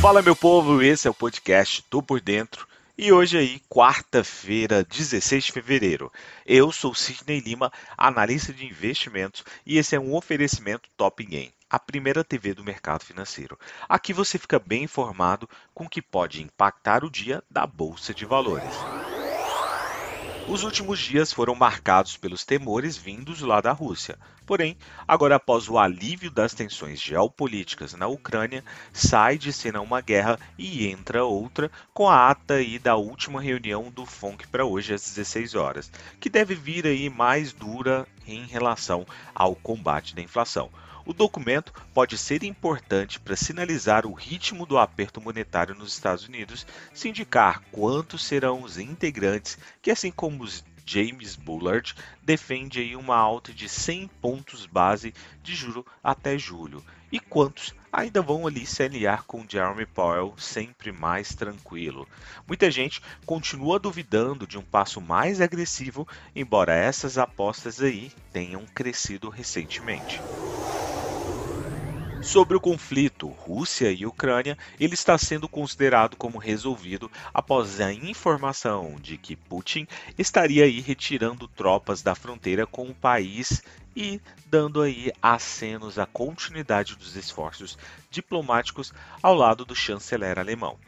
Fala meu povo, esse é o podcast Tô por Dentro. E hoje aí, quarta-feira, 16 de fevereiro. Eu sou Sidney Lima, analista de investimentos, e esse é um oferecimento Top Game, a primeira TV do mercado financeiro. Aqui você fica bem informado com o que pode impactar o dia da bolsa de valores. Os últimos dias foram marcados pelos temores vindos lá da Rússia. Porém, agora após o alívio das tensões geopolíticas na Ucrânia, sai de cena uma guerra e entra outra com a ata aí da última reunião do FONC para hoje às 16 horas, que deve vir aí mais dura em relação ao combate da inflação. O documento pode ser importante para sinalizar o ritmo do aperto monetário nos Estados Unidos, se indicar quantos serão os integrantes que, assim como os James Bullard defende aí uma alta de 100 pontos base de juro até julho. E quantos ainda vão ali se aliar com Jeremy Powell sempre mais tranquilo? Muita gente continua duvidando de um passo mais agressivo, embora essas apostas aí tenham crescido recentemente. Sobre o conflito Rússia e Ucrânia, ele está sendo considerado como resolvido após a informação de que Putin estaria aí retirando tropas da fronteira com o país e dando aí acenos à continuidade dos esforços diplomáticos ao lado do chanceler alemão.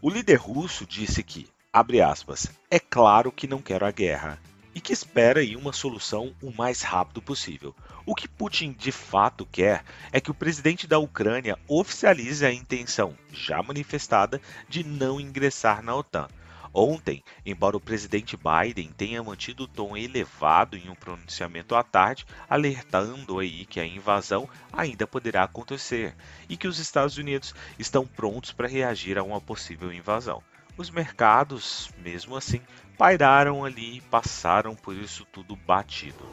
O líder russo disse que, abre aspas, é claro que não quero a guerra, e que espera aí uma solução o mais rápido possível. O que Putin de fato quer é que o presidente da Ucrânia oficialize a intenção, já manifestada, de não ingressar na OTAN. Ontem, embora o presidente Biden tenha mantido o tom elevado em um pronunciamento à tarde, alertando aí que a invasão ainda poderá acontecer e que os Estados Unidos estão prontos para reagir a uma possível invasão os mercados, mesmo assim, pairaram ali e passaram por isso tudo batido.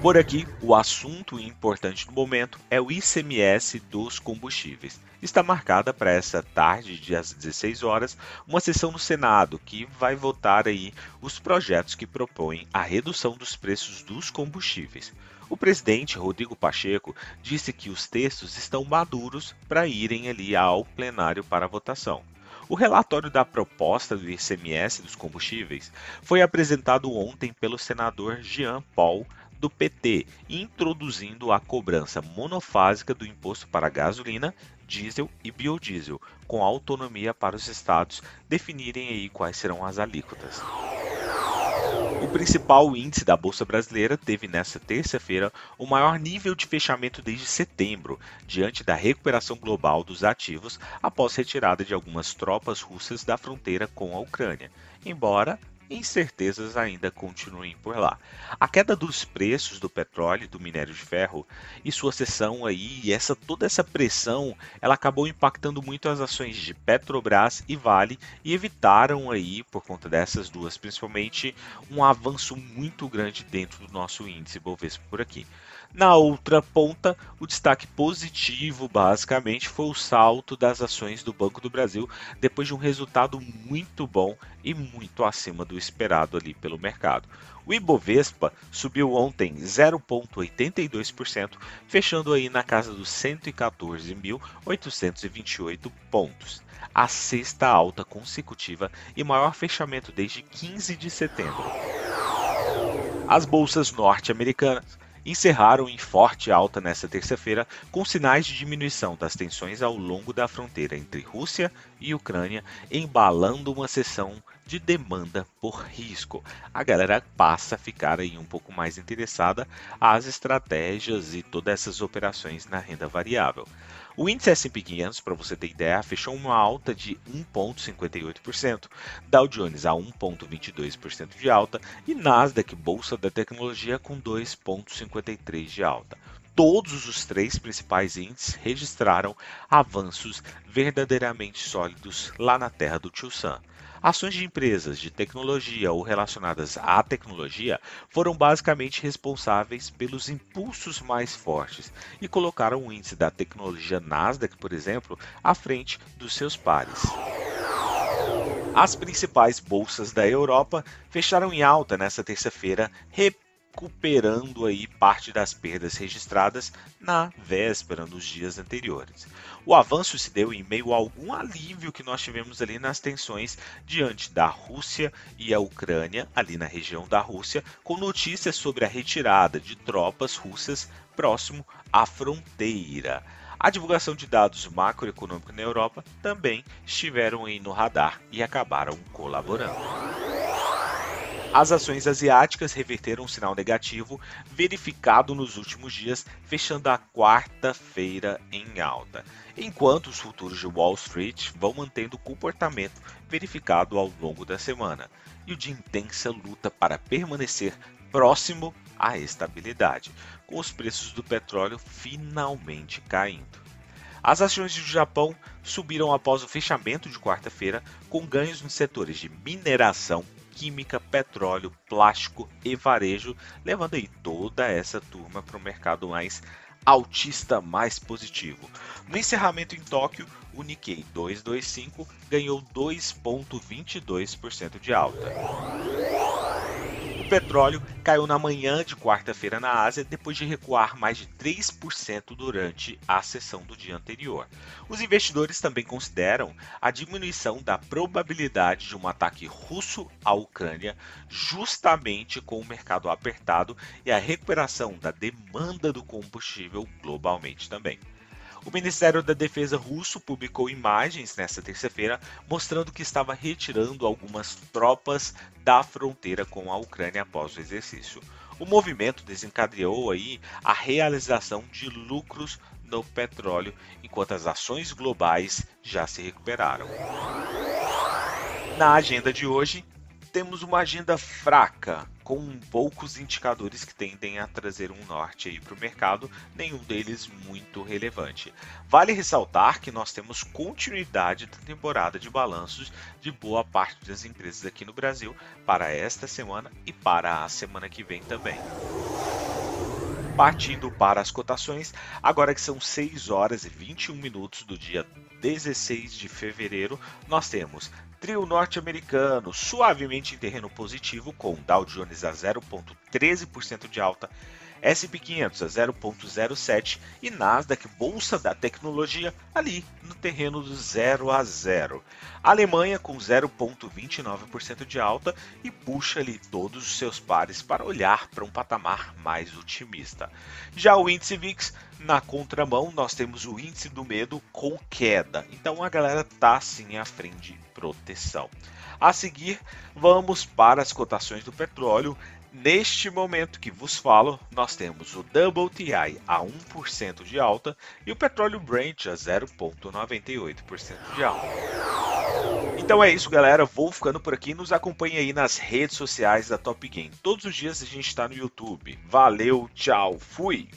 Por aqui, o assunto importante do momento é o ICMS dos combustíveis. Está marcada para essa tarde, de às 16 horas, uma sessão no Senado que vai votar aí os projetos que propõem a redução dos preços dos combustíveis. O presidente Rodrigo Pacheco disse que os textos estão maduros para irem ali ao plenário para votação. O relatório da proposta do ICMS dos combustíveis foi apresentado ontem pelo senador Jean Paul do PT, introduzindo a cobrança monofásica do imposto para gasolina, diesel e biodiesel, com autonomia para os estados definirem aí quais serão as alíquotas. O principal índice da Bolsa Brasileira teve nesta terça-feira o maior nível de fechamento desde setembro, diante da recuperação global dos ativos após retirada de algumas tropas russas da fronteira com a Ucrânia. Embora incertezas ainda continuem por lá. A queda dos preços do petróleo e do minério de ferro e sua cessão aí, essa toda essa pressão, ela acabou impactando muito as ações de Petrobras e Vale e evitaram aí, por conta dessas duas, principalmente, um avanço muito grande dentro do nosso índice Bovespa por aqui. Na outra ponta, o destaque positivo, basicamente, foi o salto das ações do Banco do Brasil depois de um resultado muito bom e muito acima do esperado ali pelo mercado. O Ibovespa subiu ontem 0,82%, fechando aí na casa dos 114.828 pontos. A sexta alta consecutiva e maior fechamento desde 15 de setembro. As bolsas norte-americanas encerraram em forte alta nesta terça-feira, com sinais de diminuição das tensões ao longo da fronteira entre Rússia e Ucrânia, embalando uma sessão de demanda por risco. A galera passa a ficar aí um pouco mais interessada às estratégias e todas essas operações na renda variável. O índice S&P 500, para você ter ideia, fechou uma alta de 1,58%, Dow Jones a 1,22% de alta e Nasdaq, bolsa da tecnologia, com 2,53% de alta todos os três principais índices registraram avanços verdadeiramente sólidos lá na terra do Tio Sam. Ações de empresas de tecnologia ou relacionadas à tecnologia foram basicamente responsáveis pelos impulsos mais fortes e colocaram o índice da tecnologia Nasdaq, por exemplo, à frente dos seus pares. As principais bolsas da Europa fecharam em alta nesta terça-feira, recuperando aí parte das perdas registradas na véspera, nos dias anteriores. O avanço se deu em meio a algum alívio que nós tivemos ali nas tensões diante da Rússia e a Ucrânia, ali na região da Rússia, com notícias sobre a retirada de tropas russas próximo à fronteira. A divulgação de dados macroeconômicos na Europa também estiveram aí no radar e acabaram colaborando. As ações asiáticas reverteram um sinal negativo verificado nos últimos dias, fechando a quarta-feira em alta, enquanto os futuros de Wall Street vão mantendo o comportamento verificado ao longo da semana e o de intensa luta para permanecer próximo à estabilidade, com os preços do petróleo finalmente caindo. As ações do Japão subiram após o fechamento de quarta-feira, com ganhos nos setores de mineração, química, petróleo, plástico e varejo, levando aí toda essa turma para o mercado mais altista, mais positivo. No encerramento em Tóquio, o Nikkei 225 ganhou 2,22% de alta petróleo caiu na manhã de quarta-feira na Ásia depois de recuar mais de 3% durante a sessão do dia anterior. Os investidores também consideram a diminuição da probabilidade de um ataque russo à Ucrânia, justamente com o mercado apertado e a recuperação da demanda do combustível globalmente também. O Ministério da Defesa russo publicou imagens nesta terça-feira mostrando que estava retirando algumas tropas da fronteira com a Ucrânia após o exercício. O movimento desencadeou aí a realização de lucros no petróleo, enquanto as ações globais já se recuperaram. Na agenda de hoje, temos uma agenda fraca, com poucos indicadores que tendem a trazer um norte para o mercado, nenhum deles muito relevante. Vale ressaltar que nós temos continuidade da temporada de balanços de boa parte das empresas aqui no Brasil para esta semana e para a semana que vem também. Partindo para as cotações, agora que são 6 horas e 21 minutos do dia 16 de fevereiro, nós temos trio norte-americano suavemente em terreno positivo, com Dow Jones a 0,13% de alta, S&P 500 a 0,07 e Nasdaq, bolsa da tecnologia, ali no terreno do 0 a 0. Alemanha com 0,29% de alta e puxa ali todos os seus pares para olhar para um patamar mais otimista. Já o índice VIX, na contramão, nós temos o índice do medo com queda. Então a galera tá sim à frente de proteção. A seguir, vamos para as cotações do petróleo. Neste momento que vos falo, nós temos o WTI a 1% de alta e o petróleo Brent a 0,98% de alta. Então é isso, galera. Vou ficando por aqui. Nos acompanhe aí nas redes sociais da Top Game. Todos os dias a gente está no YouTube. Valeu, tchau, fui!